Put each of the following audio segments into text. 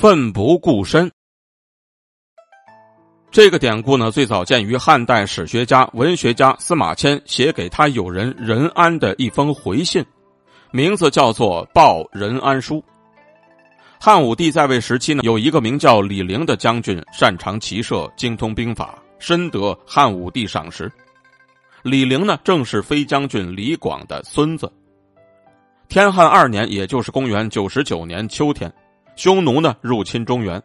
奋不顾身。这个典故呢，最早见于汉代史学家、文学家司马迁写给他友人任安的一封回信，名字叫做《报任安书》。汉武帝在位时期呢，有一个名叫李陵的将军，擅长骑射，精通兵法，深得汉武帝赏识。李陵呢，正是飞将军李广的孙子。天汉二年，也就是公元九十九年秋天，匈奴呢入侵中原。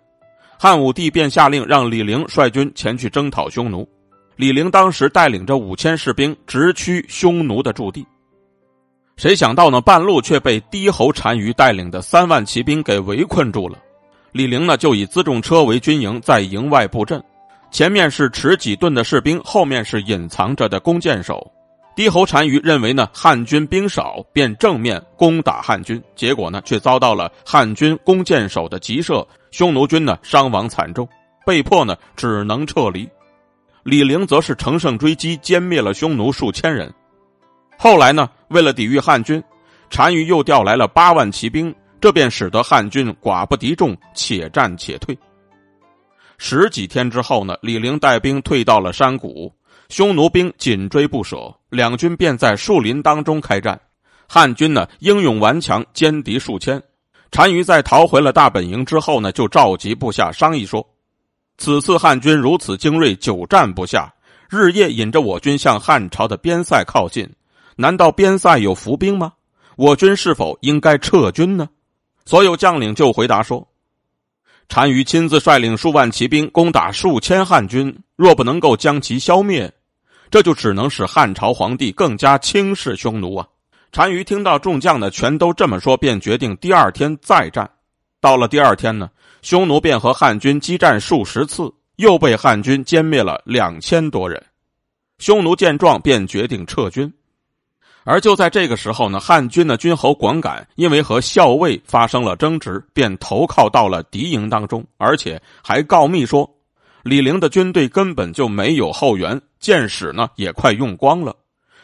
汉武帝便下令让李陵率军前去征讨匈奴。李陵当时带领着五千士兵直趋匈奴的驻地，谁想到呢？半路却被低侯单于带领的三万骑兵给围困住了。李陵呢就以辎重车为军营，在营外布阵，前面是持戟盾的士兵，后面是隐藏着的弓箭手。低侯单于认为呢汉军兵少，便正面攻打汉军，结果呢却遭到了汉军弓箭手的急射。匈奴军呢伤亡惨重，被迫呢只能撤离。李陵则是乘胜追击，歼灭了匈奴数千人。后来呢，为了抵御汉军，单于又调来了八万骑兵，这便使得汉军寡不敌众，且战且退。十几天之后呢，李陵带兵退到了山谷，匈奴兵紧追不舍，两军便在树林当中开战。汉军呢英勇顽强，歼敌数千。单于在逃回了大本营之后呢，就召集部下商议说：“此次汉军如此精锐，久战不下，日夜引着我军向汉朝的边塞靠近，难道边塞有伏兵吗？我军是否应该撤军呢？”所有将领就回答说：“单于亲自率领数万骑兵攻打数千汉军，若不能够将其消灭，这就只能使汉朝皇帝更加轻视匈奴啊。”单于听到众将呢全都这么说，便决定第二天再战。到了第二天呢，匈奴便和汉军激战数十次，又被汉军歼灭了两千多人。匈奴见状，便决定撤军。而就在这个时候呢，汉军的军侯广感因为和校尉发生了争执，便投靠到了敌营当中，而且还告密说，李陵的军队根本就没有后援，箭矢呢也快用光了。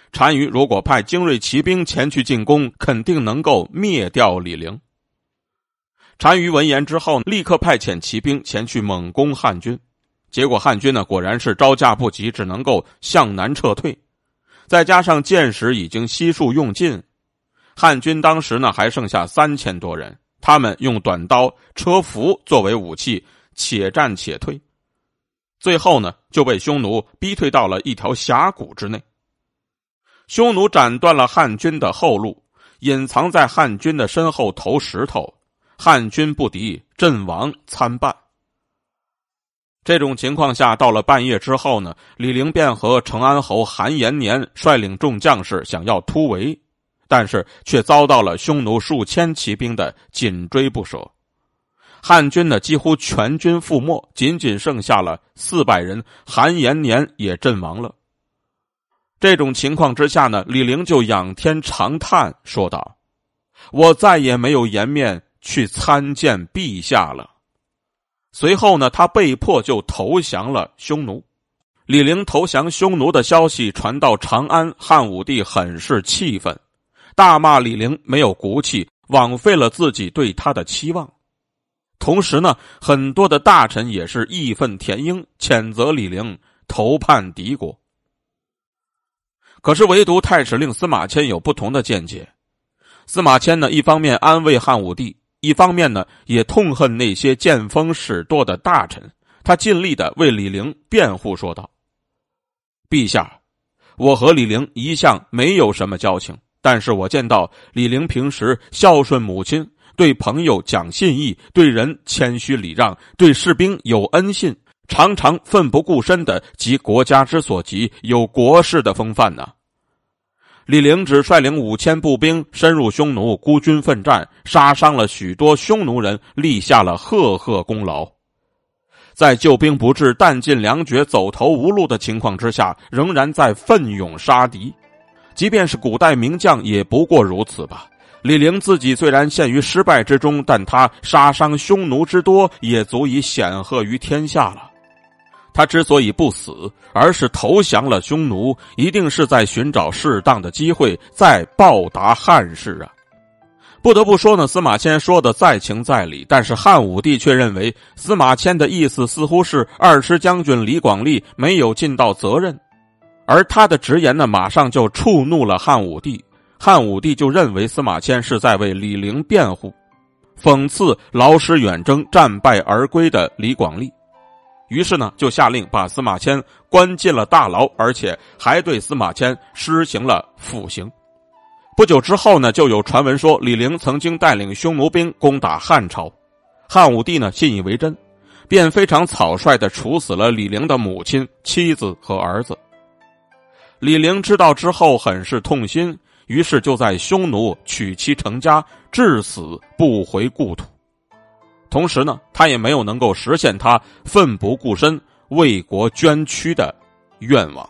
单于如果派精锐骑兵前去进攻，肯定能够灭掉李陵。单于闻言之后，立刻派遣骑兵前去猛攻汉军，结果汉军呢果然是招架不及，只能够向南撤退。再加上箭矢已经悉数用尽，汉军当时呢还剩下三千多人，他们用短刀、车服作为武器，且战且退，最后呢就被匈奴逼退到了一条峡谷之内。匈奴斩断了汉军的后路，隐藏在汉军的身后投石头，汉军不敌，阵亡参半。这种情况下，到了半夜之后呢，李陵便和成安侯韩延年率领众将士想要突围，但是却遭到了匈奴数千骑兵的紧追不舍，汉军呢几乎全军覆没，仅仅剩下了四百人，韩延年也阵亡了。这种情况之下呢，李陵就仰天长叹，说道：“我再也没有颜面去参见陛下了。”随后呢，他被迫就投降了匈奴。李陵投降匈奴的消息传到长安，汉武帝很是气愤，大骂李陵没有骨气，枉费了自己对他的期望。同时呢，很多的大臣也是义愤填膺，谴责李陵投叛敌国。可是，唯独太史令司马迁有不同的见解。司马迁呢，一方面安慰汉武帝，一方面呢，也痛恨那些见风使舵的大臣。他尽力的为李陵辩护，说道：“陛下，我和李陵一向没有什么交情，但是我见到李陵平时孝顺母亲，对朋友讲信义，对人谦虚礼让，对士兵有恩信。”常常奋不顾身的急国家之所急，有国士的风范呢。李陵只率领五千步兵深入匈奴，孤军奋战，杀伤了许多匈奴人，立下了赫赫功劳。在救兵不至、弹尽粮绝、走投无路的情况之下，仍然在奋勇杀敌。即便是古代名将，也不过如此吧。李陵自己虽然陷于失败之中，但他杀伤匈奴之多，也足以显赫于天下了。他之所以不死，而是投降了匈奴，一定是在寻找适当的机会再报答汉室啊！不得不说呢，司马迁说的在情在理，但是汉武帝却认为司马迁的意思似乎是二师将军李广利没有尽到责任，而他的直言呢，马上就触怒了汉武帝。汉武帝就认为司马迁是在为李陵辩护，讽刺劳师远征战败而归的李广利，于是呢，就下令把司马迁关进了大牢，而且还对司马迁施行了腐刑。不久之后呢，就有传闻说李陵曾经带领匈奴兵攻打汉朝，汉武帝呢信以为真，便非常草率的处死了李陵的母亲、妻子和儿子。李陵知道之后很是痛心，于是就在匈奴娶妻成家，至死不回故土。同时呢，他也没有能够实现他奋不顾身为国捐躯的愿望。